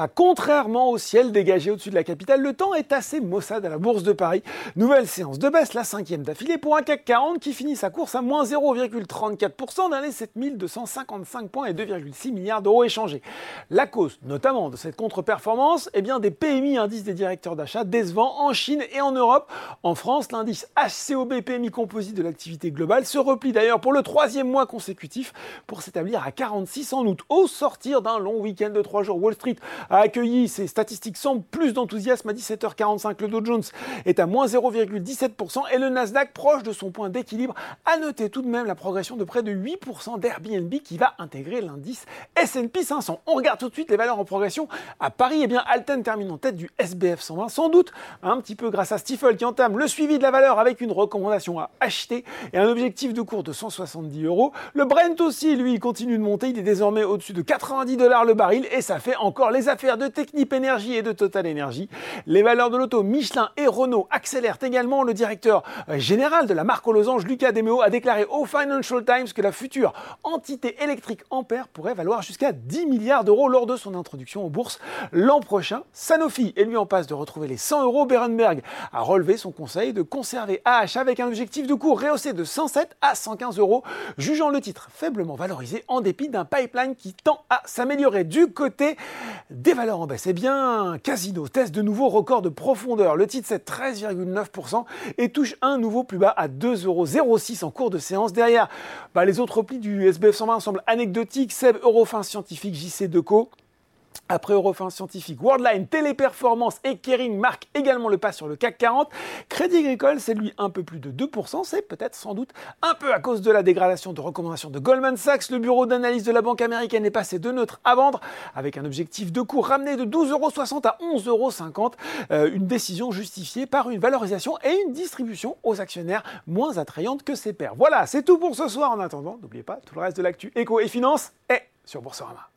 Ah, contrairement au ciel dégagé au-dessus de la capitale, le temps est assez maussade à la Bourse de Paris. Nouvelle séance de baisse, la cinquième d'affilée pour un CAC 40 qui finit sa course à moins 0,34% dans les 7255 points et 2,6 milliards d'euros échangés. La cause, notamment, de cette contre-performance, est eh bien des PMI, indices des directeurs d'achat, décevants en Chine et en Europe. En France, l'indice HCOB PMI composite de l'activité globale se replie d'ailleurs pour le troisième mois consécutif pour s'établir à 46 en août. Au sortir d'un long week-end de trois jours, Wall Street a accueilli ces statistiques sans plus d'enthousiasme à 17h45. Le Dow Jones est à moins 0,17% et le Nasdaq proche de son point d'équilibre. A noter tout de même la progression de près de 8% d'Airbnb qui va intégrer l'indice S&P 500. On regarde tout de suite les valeurs en progression. À Paris, eh bien, Alten termine en tête du SBF 120, sans doute un petit peu grâce à Stifel qui entame le suivi de la valeur avec une recommandation à acheter et un objectif de cours de 170 euros. Le Brent aussi, lui, continue de monter. Il est désormais au-dessus de 90 dollars le baril et ça fait encore les affaires de Technip Energy et de Total Energy. Les valeurs de l'auto Michelin et Renault accélèrent également. Le directeur euh, général de la marque aux losanges, Lucas Demeo, a déclaré au Financial Times que la future entité électrique Ampère pourrait valoir jusqu'à 10 milliards d'euros lors de son introduction aux bourses l'an prochain. Sanofi est lui en passe de retrouver les 100 euros. Berenberg a relevé son conseil de conserver AH avec un objectif de cours rehaussé de 107 à 115 euros, jugeant le titre faiblement valorisé en dépit d'un pipeline qui tend à s'améliorer du côté des valeurs en baisse. Eh bien, Casino teste de nouveaux records de profondeur. Le titre c'est 13,9% et touche un nouveau plus bas à 2,06 euros en cours de séance. Derrière, bah, les autres replis du SBF 120 semblent anecdotiques. Seb Eurofin Scientifique, JC Deco. Après Eurofin Scientifique, Worldline, Téléperformance et Kering marquent également le pas sur le CAC 40. Crédit Agricole, c'est lui un peu plus de 2%. C'est peut-être sans doute un peu à cause de la dégradation de recommandations de Goldman Sachs. Le bureau d'analyse de la banque américaine est passé de neutre à vendre avec un objectif de cours ramené de 12,60€ à 11,50€. Euh, une décision justifiée par une valorisation et une distribution aux actionnaires moins attrayante que ses pairs. Voilà, c'est tout pour ce soir. En attendant, n'oubliez pas, tout le reste de l'actu éco et finance est sur Boursorama.